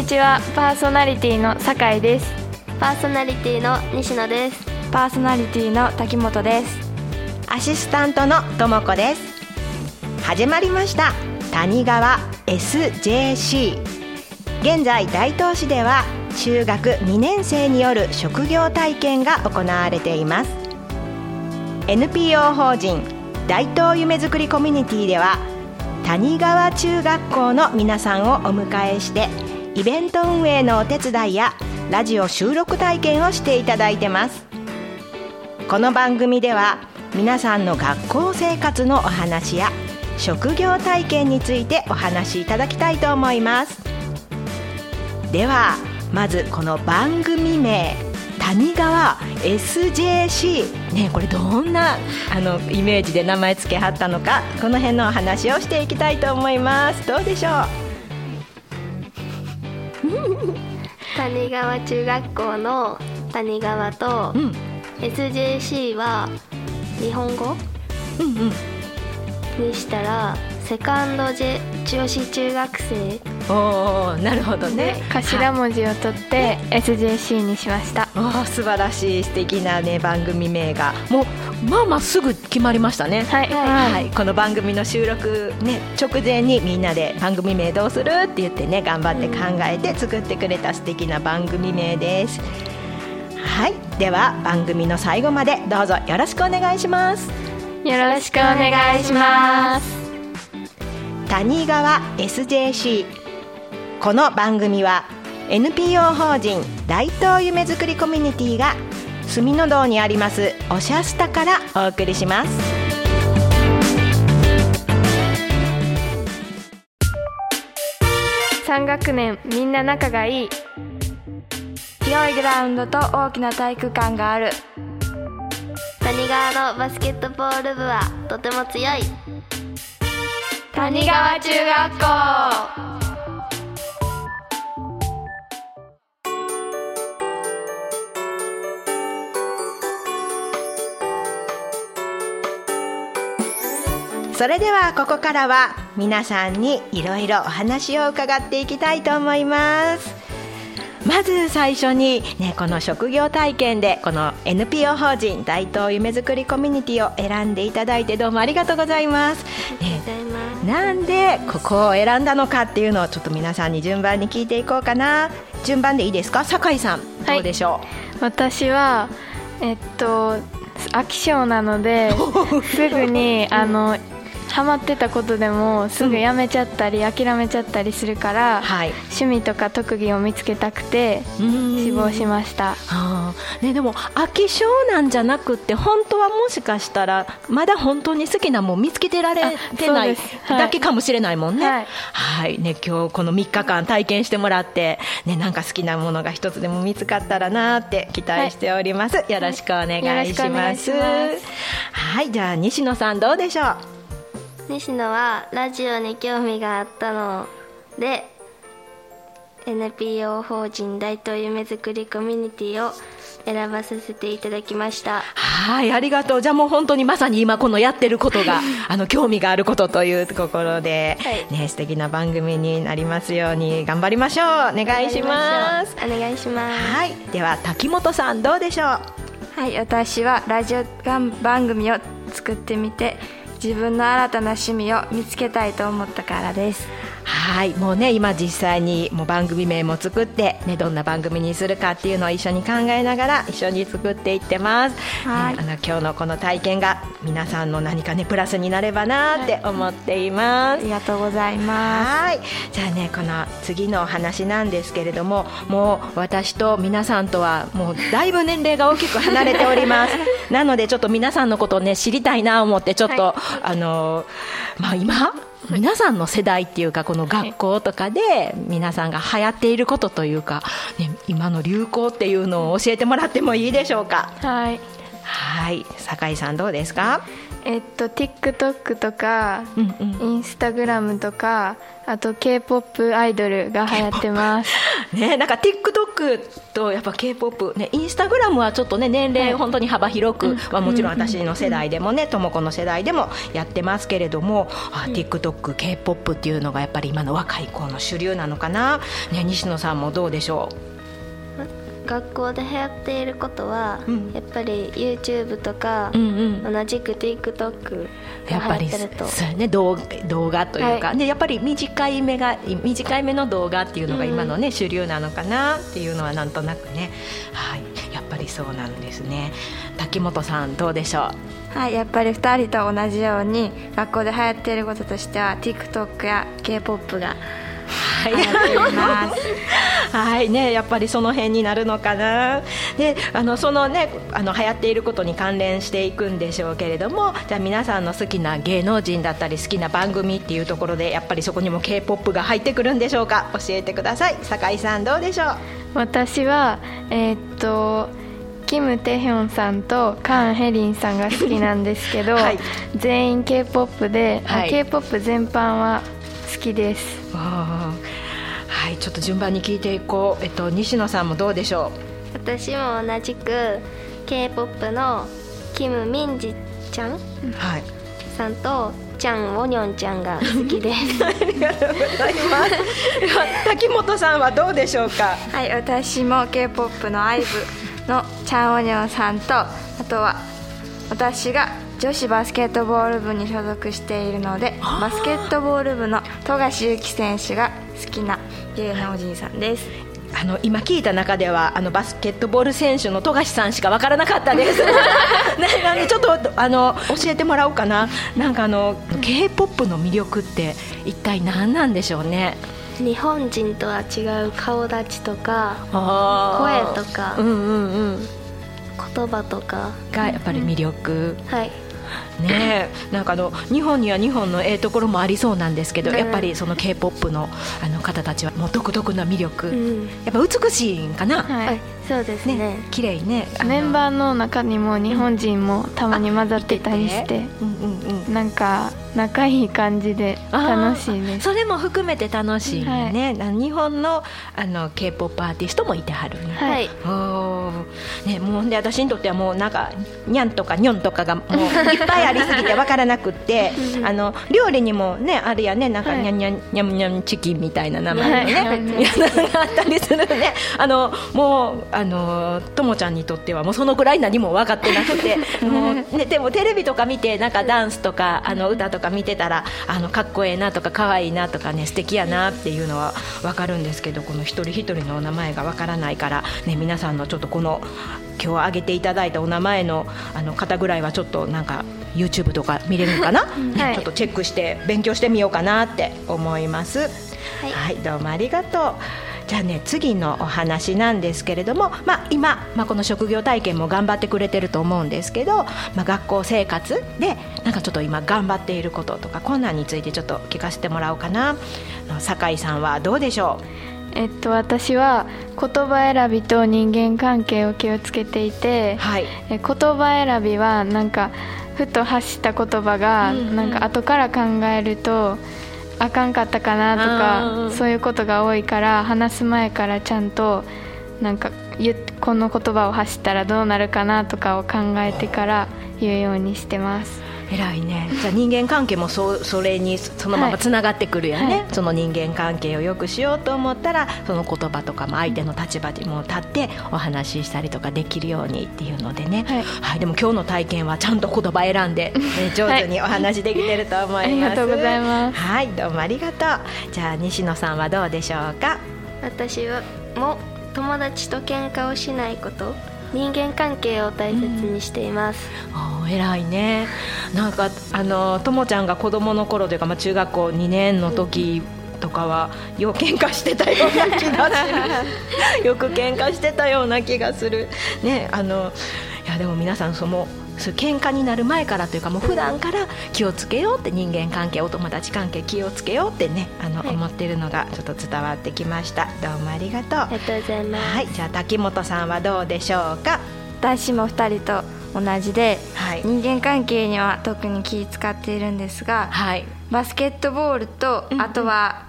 にちは。パーソナリティの酒井です。パーソナリティの西野です。パーソナリティの滝本です。アシスタントのともこです。始まりました。谷川 SJC 現在大東市では中学2年生による職業体験が行われています。NPO 法人大東夢づくりコミュニティでは谷川中学校の皆さんをお迎えしてイベント運営のお手伝いやラジオ収録体験をしていただいてます。この番組では皆さんの学校生活のお話や職業体験についてお話しいただきたいと思います。ではまずこの番組名谷川 SJC ねこれどんなあのイメージで名前付けはったのかこの辺のお話をしていきたいと思います。どうでしょう？谷川中学校の谷川と、うん。SJC は日本語うんうん。にしたらセカンドジェ女子中学生。おーなるほどね。で頭文字を取って SJC にしました。おー素晴らしい素敵なね番組名が。もうまあまあすぐ決まりましたね。はい。はい、この番組の収録、ね、直前にみんなで番組名どうするって言ってね頑張って考えて作ってくれた素敵な番組名です。はい、では番組の最後までどうぞよろしくお願いします。よろしくお願いします。谷川 SJC この番組は NPO 法人大東夢づくりコミュニティが住の堂にありますおしゃスタからお送りします。3学年みんな仲がいい。広いグラウンドと大きな体育館がある。谷川のバスケットボール部はとても強い。谷川中学校それではここからは皆さんにいろいろお話を伺っていきたいと思います。まず最初に、ね、この職業体験でこの NPO 法人大東夢づくりコミュニティを選んでいただいてどうもありがとうございます、ねございます。なんでここを選んだのかっていうのをちょっと皆さんに順番に聞いていこうかな。順番でいいですか？酒井さんどうでしょ私はえっと飽き性なので すぐにあのハマってたことでもすぐやめちゃったり諦めちゃったりするから、うはい。趣味とか特技を見つけたくて志望しました。ね、でも飽き性なんじゃなくって本当はもしかしたらまだ本当に好きなもん見つけてられてなあいい。だけかもしれないもんね。はい。はい、ね今日この3日間体験してもらってねなんか好きなものが一つでも見つかったらなって期待しております。よろしくお願いしよろしくお願。いします。はい、じゃあ西野さんどうでしょう？西野はラジオに興味があったので NPO 法人大東夢づくりコミュニティを選ばさせていただきましたはい、ありがとう。じゃあもう本当にまさに今このやってることが、あの、興味があることというところで、はいね、素敵な番組になりますように頑張りましょう。お願いします。お願いしますはい、では滝本さんどうでしょう？はい私はラジオ番組を作ってみて自分の新たな趣味を見つけたいと思ったからです。はい、もうね、今実際にもう番組名も作って、ね、どんな番組にするかっていうのを一緒に考えながら一緒に作っていってます。はい。ねあの今日のこの体験が皆さんの何かねプラスになればなって思っています。ありがとうございまはい、じゃあねこの次のお話なんですけれどももう私と皆さんとはもうだいぶ年齢が大きく離れております。なのでちょっと皆さんのことをね知りたいなと思ってちょっと、あのまあ今皆さんの世代っていうかこの学校とかで皆さんが流行っていることというか、ね、今の流行っていうのを教えてもらってもいいでしょうか？すはい。はい。酒井さんどうですか？えっと TikTok とか、うんうん。インスタグラムとかあと K-POP アイドルが流行ってます。ね、なんか TikTok とやっぱ K-POP ね、インスタグラムはちょっとね年齢本当に幅広く、まあもちろん私の世代でもね、とも子の世代でもやってますけれども、あ TikTok、K-POP っていうのがやっぱり今の若い子の主流なのかな。ね、西野さんもどうでしょ学校で流行っていることは、うん。やっぱり YouTube とかう。、うんうん。同じく TikTok がやっぱり流行ってると。そうやね動動画というか、はでやっぱり短い目が短い目の動画っていうのが今のね、主流なのかなっていうのはなんとなくね。はい。やっぱりそうなんですね。滝本さんどうでしょう？はい、やっぱり2人と同じように学校で流行っていることとしては TikTok や K-POP がはい流行ってい。はい。ね、やっぱりその辺になるのかな。であのそのねあの流行っていることに関連していくんでしょうけれどもじゃあ皆さんの好きな芸能人だったり好きな番組っていうところでやっぱりそこにも k p o p が入ってくるんでしょうか？教えてください。酒井さんどうでしょう？私はえーっとキム・テヒョンさんとカン・ヘリンさんが好きなんですけど、はい。全員 k p o p で、あはい。K p o p 全般は好きです。あちょっと順番に聞いていこう、えっと、西野さんもどうでしょ私も同じく K-POP のキム・ミンジちゃんうはい。さんとチャン・ウォニョンちゃんが好きです。ありがとうございます。滝本さんはどうでしょうか？はい私も K-POP の IVE のチャン・オニョンさんとあとは私が女子バスケットボール部に所属しているのでバスケットボール部の富樫勇樹選手が好きな芸能人さんですあの今聞いた中ではあのバスケットボール選手の富樫さんしかわからなかったです。ね なんでちょっとあの教えてもらおうかな。なんかあの K-POP の魅力って一体何なんでしょうね？日本人とは違う顔立ちとか声とかうんうんうん言葉とかがやっぱり魅力。はいねえなんかあの日本には日本のええところもありそうなんですけど、うん。やっぱりその K-POP のあの方たちはもう独特な魅力、うん。やっぱ美しいんかな。はい、はいそうですね。ね綺麗ね。メンバーの中にも日本人もたまに混ざってたりしてうんうんうん。なんか仲いい感じで楽しいです。それも含めて楽しいね、あの日本のあの k p o p アーティストもいてはるはい。ね、もうで私にとってはもうなんかにゃんとかにょんとかがもう いっぱいありすぎてわからなくって あの料理にもねあるやねなんかはい。にゃんにゃんにゃんにゃんチキンみたいな名前のね、はい。あったりするね。あのもうあのともちゃんにとってはもうそのぐらい何も分かってなくて もう、ね、でもテレビとか見てなんかダンスとかあの歌とか見てたらあのかっこええなとか可愛いなとかね素敵やなっていうのは分かるんですけどこの一人一人のお名前が分からないから、ね、皆さんのちょっとこの今日挙げていただいたお名前のあの方ぐらいはちょっとなんか YouTube とか見れるのかな、ねはいちょっとチェックして勉強してみようかなって思います。はいはい、どうもありがとう。じゃあね次のお話なんですけれども、まあ、今、まあ、この職業体験も頑張ってくれてると思うんですけど、まあ、学校生活でなんかちょっと今頑張っていることとか困難についてちょっと聞かせてもらおうかな。酒井さんはどうでしょえっと私は言葉選びと人間関係を気をつけていてうはい。え言葉選びはなんかふと発した言葉が、うんうん。なんか後から考えるとあかんかったかなとかそういうことが多いから話す前からちゃんとなんかこの言葉を発したらどうなるかなとかを考えてから言うようにしてます偉いね。じゃあ人間関係もそそれにそのままつながってくるよね、はい。その人間関係をよくしようと思ったらその言葉とかも相手の立場にも立ってお話ししたりとかできるようにっていうのでね、はい。はい、でも今日の体験はちゃんと言葉選んで、ね、上手にお話できてると思います、ありがとうございます。はいどうもありがとう。じゃあ西野さんはどうでしょうか？私はも友達と喧嘩をしないこと人間関係を大切にしています、おー偉いね。なんかあのともちゃんが子供の頃というか、まあ、中学校2年の時とかはよう喧嘩してたような気がするよく喧嘩してたような気がする。ねあのいやでも皆さんそのそう喧嘩になる前からというかもう普段から気をつけようって人間関係お友達関係気をつけようってねあの、はい。思ってるのがちょっと伝わってきました。どうもありがとう。ありがとうございます、はい。じゃあ滝本さんはどうでしょうか？私も2人と同じで、はい。人間関係には特に気使っているんですが、はい。バスケットボールと、あとは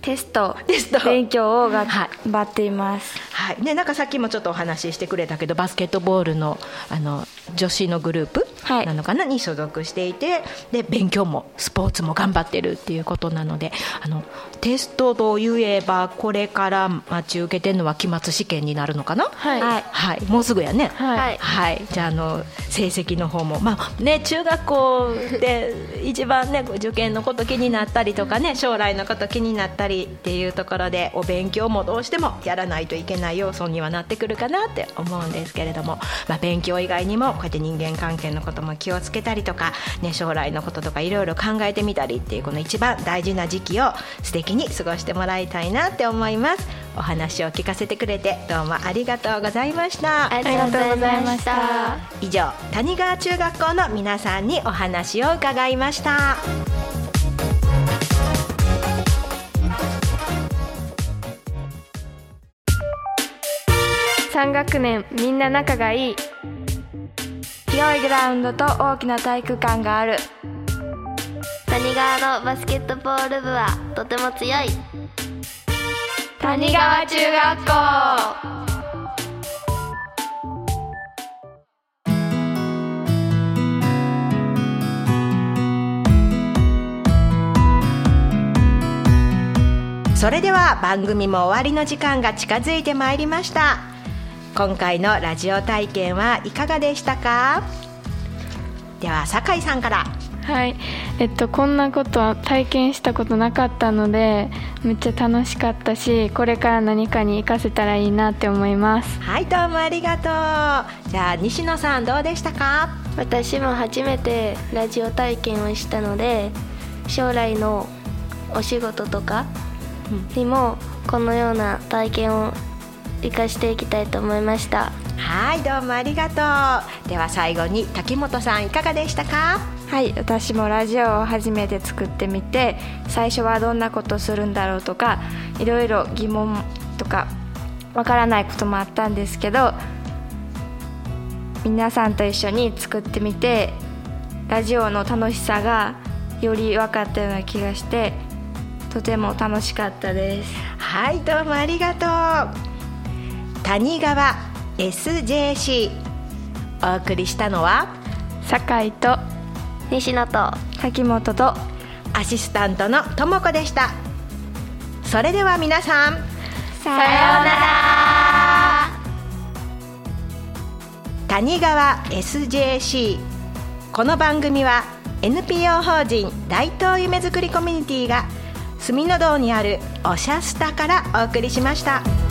テストテスト。勉強を頑張っています、はい。ね、なんかさっきもちょっとお話ししてくれたけどバスケットボールのあの女子のグループはい。なのかな、に所属していてで勉強もスポーツも頑張ってるっていうことなのであのテストといえばこれから待ち受けてるのは期末試験になるのかな？はい。はい。はい。もうすぐやね。はい。はい。はい、じゃああの成績の方もまあね中学校で一番ね受験のこと気になったりとかね将来のこと気になったりっていうところでお勉強もどうしてもやらないといけない要素にはなってくるかなって思うんですけれども、まあ、勉強以外にもこうやって人間関係のことも気をつけたりとか、ね、将来のこととかいろいろ考えてみたりっていうこの一番大事な時期を素敵に過ごしてもらいたいなって思います。お話を聞かせてくれてどうもありがとうございました。ありがとうございました。以上谷川中学校の皆さんにお話を伺いました。3学年みんな仲がいい広いグラウンドと大きな体育館がある。谷川のバスケットボール部はとても強い。谷川中学校。それでは番組も終わりの時間が近づいてまいりました今回のラジオ体験はいかがでしたか？では酒井さんから。はい。えっとこんなことは体験したことなかったのでめっちゃ楽しかったしこれから何かに活かせたらいいなって思います。はいどうもありがとう。じゃあ西野さんどうでしたか？私も初めてラジオ体験をしたので将来のお仕事とかにもこのような体験を生かしていきたいと思いました。はいどうもありがとう。では最後に滝本さんいかがでしたか？はい私もラジオを初めて作ってみて最初はどんなことするんだろうとかいろいろ疑問とかわからないこともあったんですけど皆さんと一緒に作ってみてラジオの楽しさがより分かったような気がしてとても楽しかったです。はいどうもありがとう谷川 SJC お送りしたのは酒井と西野と滝本とアシスタントのともこでした。それでは皆さんさようなら。谷川 SJC この番組は NPO 法人大東夢づくりコミュニティが住の堂にあるおしゃスタからお送りしました。